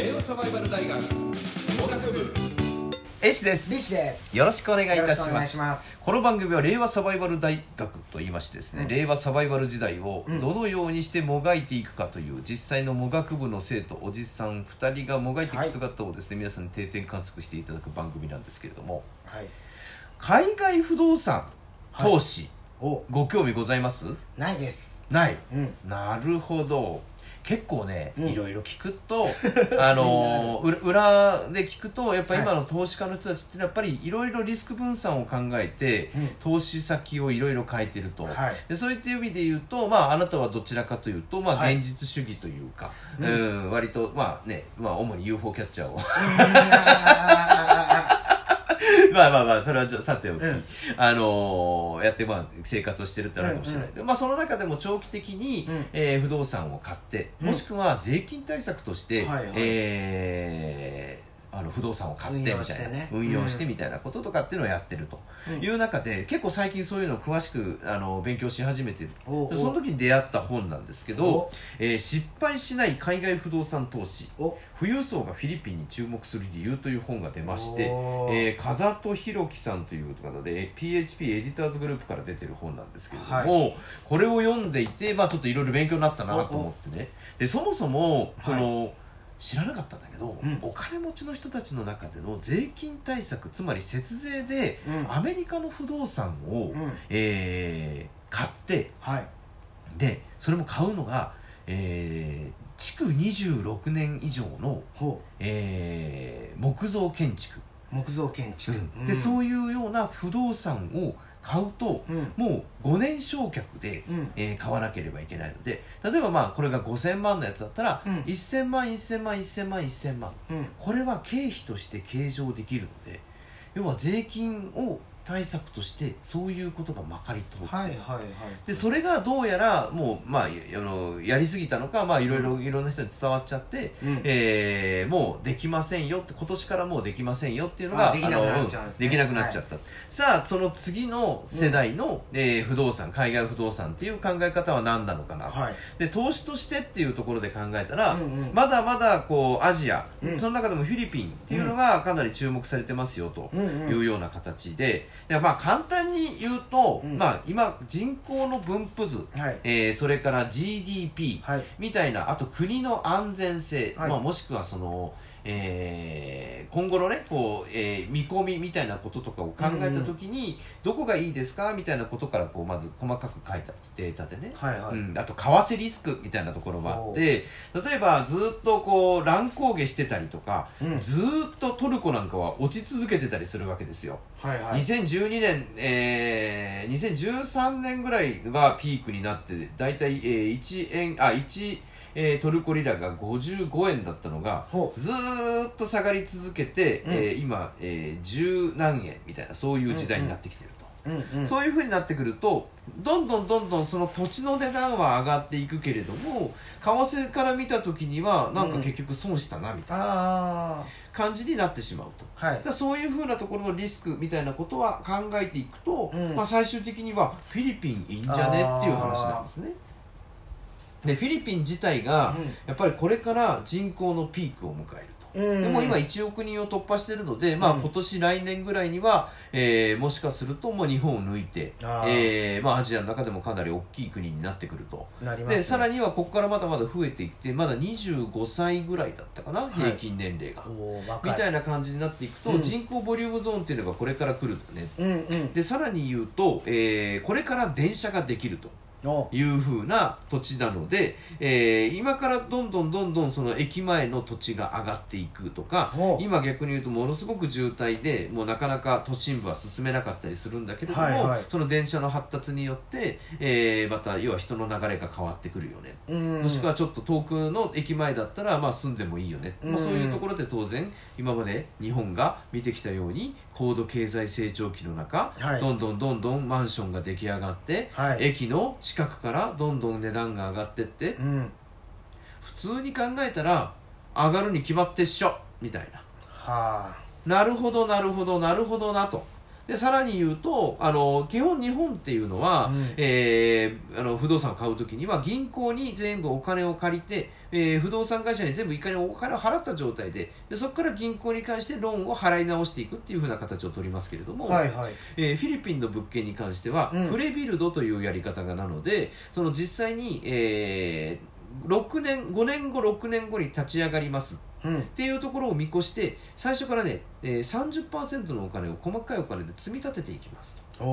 令和サバイバル大学農学部。H です。リシです。よろしくお願いいたしよろしくお願いますします。この番組は令和サバイバル大学と言いましてですね、令和サバイバル時代をどのようにしてもがいていくかという実際のもがく部の生徒おじさん2人がもがいていく姿をですね、皆さんに定点観測していただく番組なんですけれどもはい。海外不動産投資、お。ご興味ございます？ないです。ない、うん。なるほど結構ね、うん。いろいろ聞くと あのー裏裏で聞くとやっぱり今の投資家の人たちってやっぱりいろいろリスク分散を考えて、うん。投資先をいろいろ変えてると、はい。でそういった意味で言うと、まあ、あなたはどちらかというと、まあ、はい。現実主義というか、うん。割とまあね、まあ、主に UFO キャッチャーを まあまあまあそれはちょさておき、うん。あのーやってまあ生活をしてるってのはあるかもしれない、でまあその中でも長期的に、うん。えー不動産を買ってうん。もしくは税金対策として、はいはい。えーあの不動産を買ってみたいな運用してね。運用してみたいなこととかっていうのをやってると。いう中で、結構最近そういうのを詳しくあの勉強し始めてる。その時に出会った本なんですけどお「えー失敗しない海外不動産投資」お富裕層がフィリピンに注目する理由という本が出まして、えー、風戸弘樹さんという方で PHP エディターズグループから出てる本なんですけれども、これを読んでいて、まあ、ちょっといろいろ勉強になったなと思ってね。でそもそもその、知らなかったんだけど、うん。お金持ちの人たちの中での税金対策つまり節税で、うん。アメリカの不動産を、うん。えー買ってはい。でそれも買うのが、えー築26年以上のほえー木造建築、う木造建築、でそういうような不動産を買うと、うん。もう5年償却で、うん。えー買わなければいけないので例えばまあこれが5000万のやつだったら、うん。1000万1000万1000万1000万。うん。これは経費として計上できるので要は税金を対策としてそういうことがまかり通って、はいはいはい。でそれがどうやらもう、まあ、やあのやりすぎたのか、まあ、いろいろいろんな人に伝わっちゃって、うん。えーもうできませんよって今年からもうできませんよっていうのがあできなくなっちゃっちゃった、さあその次の世代の、えー不動産海外不動産っていう考え方は何なのかな、はい。で投資としてっていうところで考えたら、うんうん。まだまだこうアジア、うん。その中でもフィリピンっていうのがかなり注目されてますよとうんうん。いうような形で、でまあ簡単に言うと、うん。まあ、今人口の分布図、はい。えーそれから GDP はい。みたいなあと国の安全性、はい。まあ、もしくはその、えー今後のねこう、えー見込みみたいなこととかを考えた時に、どこがいいですかみたいなことからこうまず細かく書いたデータでね、はいはい。うん、あと為替リスクみたいなところもあって例えばずっとこう乱高下してたりとか、うん。ずーっとトルコなんかは落ち続けてたりするわけですよ。はいはい。2012年、えー、2013年ぐらいがピークになって大体、えー、1円あ1、えートルコリラが55円だったのがほずーっと下がり続けて、うん。えー今、えー、十何円みたいなそういう時代になってきてると。うんうん。そういうふうになってくるとどんどんどんどんその土地の値段は上がっていくけれども為替から見た時にはなんか結局損したなみたいなあ感じになってしまうと。あはい。だそういうふうなところのリスクみたいなことは考えていくと、うん。まあ、最終的にはフィリピンいいんじゃねっていう話なんですね。でフィリピン自体がうん。やっぱりこれから人口のピークを迎えると。うん。でも今1億人を突破しているので、まあ、うん今年来年ぐらいには、えーもしかするともう日本を抜いてえーまあ、アジアの中でもかなり大きい国になってくると。ね。でさらにはここからまだまだ増えていってまだ25歳ぐらいだったかな、い。平均年齢が。みたいな感じになっていくと、うん。人口ボリュームゾーンっていうのがこれから来るとね。うんうん。でさらに言うと、えーこれから電車ができると。おいう風な土地なので、えー今からどんどんどんどんその駅前の土地が上がっていくとか今逆に言うとものすごく渋滞でもうなかなか都心部は進めなかったりするんだけれども、はいはい。その電車の発達によって、えーまた要は人の流れが変わってくるよね。うん。もしくはちょっと遠くの駅前だったらまあ住んでもいいよね、まあ、そういうところで当然今まで日本が見てきたように高度経済成長期の中、はい。どんどんどんどんマンションが出来上がって、はい。駅の近くからどんどん値段が上がってってうん。普通に考えたら上がるに決まってっしょみたいな。はあ。なるほどなるほどなるほどなとでさらに言うとあの基本日本っていうのは、うん。えーあの不動産を買うときには銀行に全部お金を借りて、えー不動産会社に全部一回お金を払った状態ででそこから銀行に関してローンを払い直していくっていうふうな形を取りますけれども、はいはい。えーフィリピンの物件に関しては、うん。プレビルドというやり方がなのでその実際に、えー6年5年後6年後に立ち上がりますうん。っていうところを見越して最初からね、えー、30%のお金を細かいお金で積み立てていきますと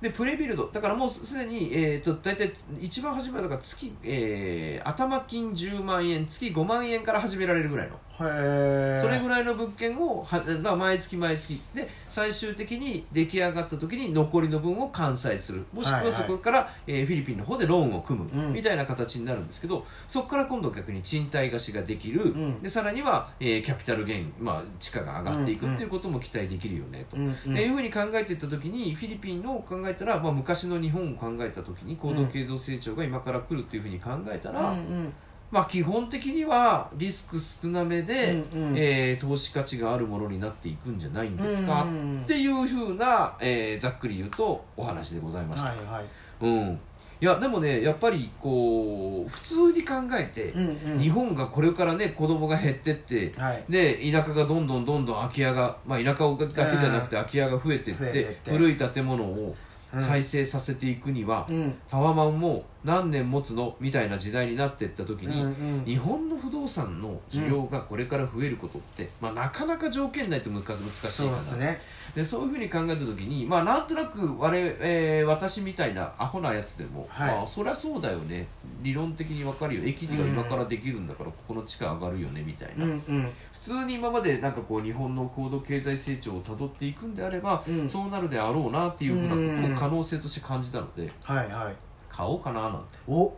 でプレビルド。だからもうすでに、えー、と大体一番初めはだから月、えー頭金10万円月5万円から始められるぐらいの。それぐらいの物件をはだから毎月毎月。で最終的に出来上がった時に残りの分を完済する。もしくはいははい。そこから、えーフィリピンの方でローンを組む、うん。みたいな形になるんですけどそこから今度逆に賃貸貸しができる、ん。でさらには、えーキャピタルゲイン、まあ、地価が上がっていくうんうんっていうことも期待できるよねと。うんうんいうふうに考えていった時にフィリピンのを考えたら、まあ、昔の日本を考えた時に高度経済成長が今から来るっていうふうに考えたら、うんまあ、基本的にはリスク少なめで、うんうん。えー投資価値があるものになっていくんじゃないんですか、うんうんうん。っていうふうな、えーざっくり言うとお話でございました、はいはい。うん、いやでもねやっぱりこう普通に考えて、うんうん。日本がこれからね子供が減ってって、はい。で田舎がどんどんどんどん空き家が、まあ、田舎だけじゃなくて空き家が増えていって,、古い建物をうん再生させていくには、うん。タワマンも何年持つのみたいな時代になっていった時に、うんうん。日本の不動産の需要がこれから増えることって、まあ、なかなか条件ないと難難しいかそうなですね。でそういうふうに考えた時に、まあ、なんとなく我、えー私みたいなアホなやつでも、はい。まあ、そりゃそうだよね。理論的に分かるよ。駅が今からできるんだからここの地価上がるよねみたいな、うんうん。普通に今までなんかこう日本の高度経済成長をたどっていくんであれば、うん。そうなるであろうなっていうふうなことを可能性として感じたのではいはい。買おうかななんて。お。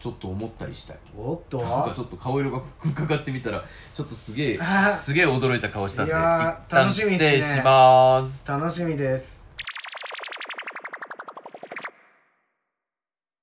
ちょっと思ったりしたい。おっと。なんかちょっと顔色が伺ってみたらちょっとすげえあー。すげえ驚いた顔したんでいやー一旦楽しみ失です。ね礼します楽しみです